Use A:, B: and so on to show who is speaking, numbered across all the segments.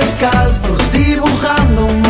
A: descalzos, dibujando un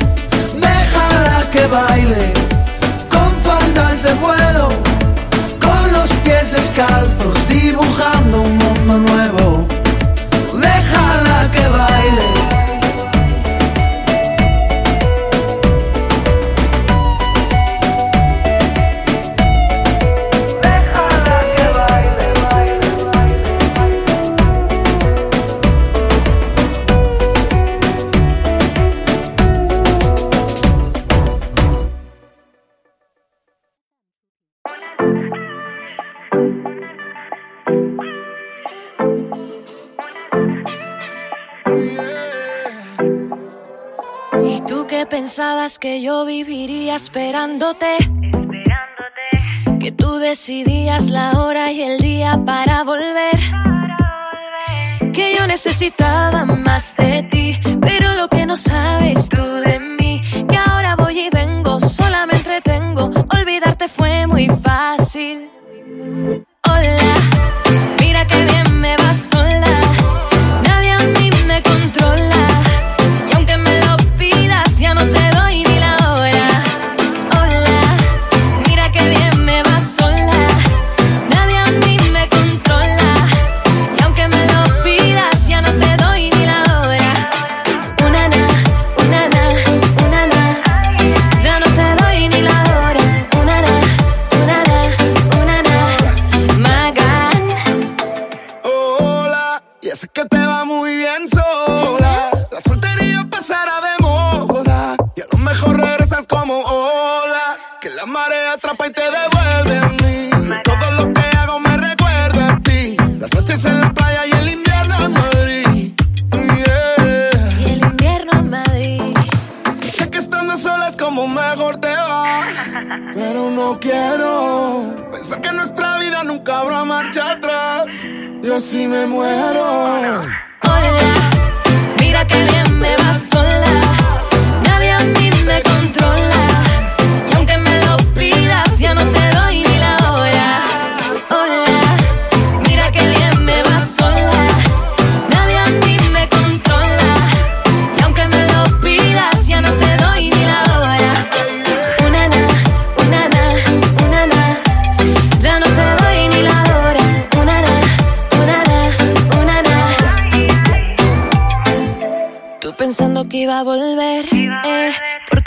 A: que baile con faldas de vuelo, con los pies descalzos,
B: pensabas que yo viviría esperándote. Esperándote. Que tú decidías la hora y el día para volver. Que yo necesitaba más de ti. Pero lo que no sabes tú de mí, que ahora voy y vengo, sola me entretengo. Olvidarte fue muy fácil. Si me muero.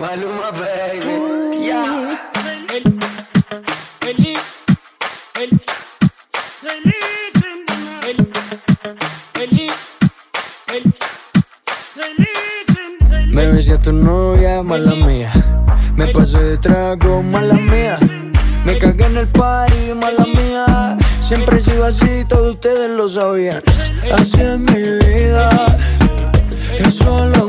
A: Maluma, baby. Yeah.
C: Me besé a tu novia, mala mía. Me pasé de trago, mala mía. Me cagué en el party, mala mía. Siempre he sido así, todos ustedes lo sabían. Así es mi vida, es solo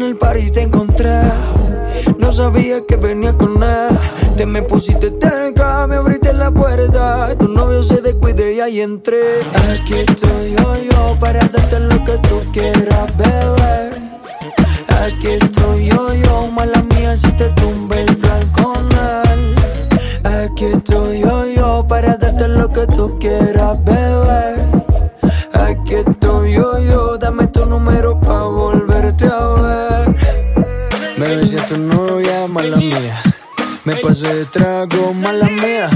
C: en el party y te encontré. No sabía que venía con él. Te me pusiste cerca, me abriste la puerta. Tu novio se descuide y ahí entré. Aquí estoy yo, yo, para darte lo que tú quieras, bebé. Aquí estoy yo, yo, mala mía, si te trago, mala mía.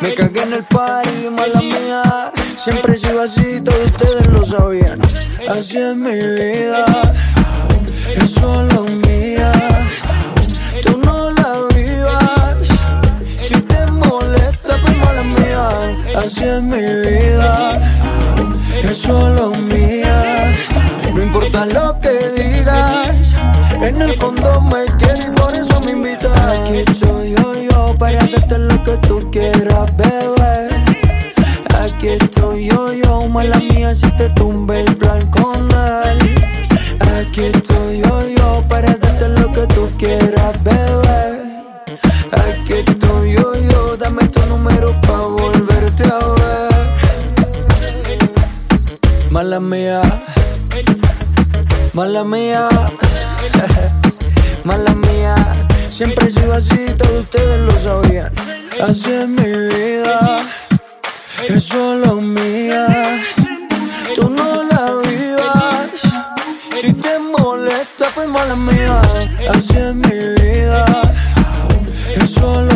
C: Me cagué en el party, mala mía. Siempre he sido así, todos ustedes lo sabían. Así es mi vida, es solo mía. Tú no la vivas. Si te molesta, pues mala mía. Así es mi vida, mala mía, mala mía. Siempre he sido así, todos ustedes lo sabían. Así es mi vida, es solo mía. Tú no la vivas. Si te molesta, pues mala mía. Así es mi vida, es solo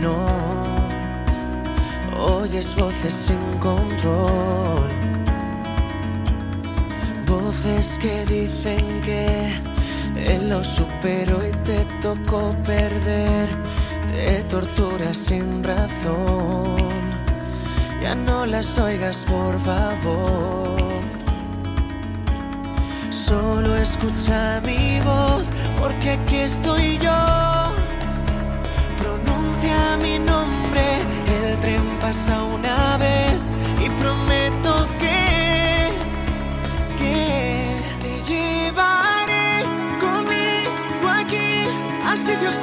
C: no.
D: Oyes voces sin control. Voces que dicen que lo superó y te tocó perder. Te torturas sin razón. Ya no las oigas, por favor. Solo escucha mi voz, porque aquí estoy yo. Pronuncia mi nombre, el tren pasa una vez y prometo que, que te llevaré conmigo aquí a sitios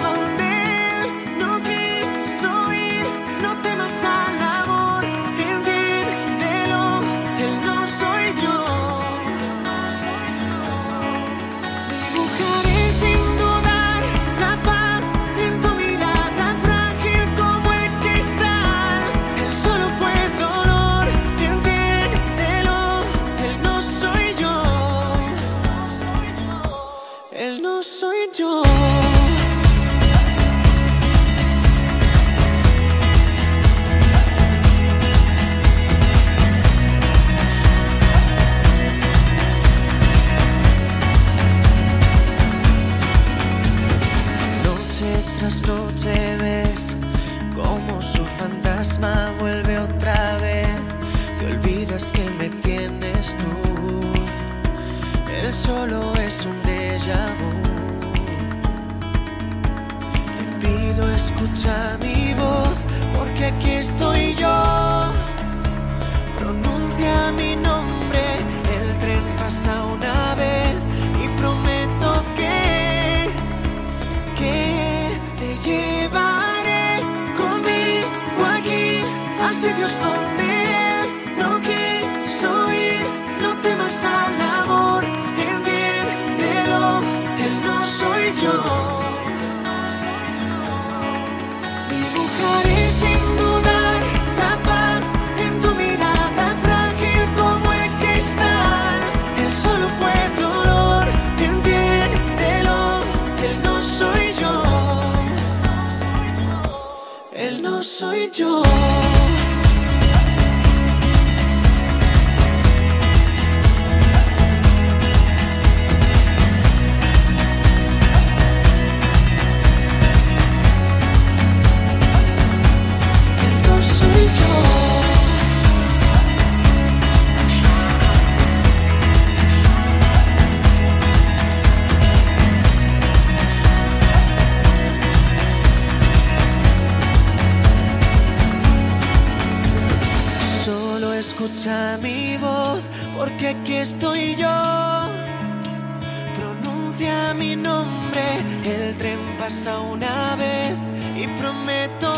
D: ίδιος το el tren pasa una vez y prometo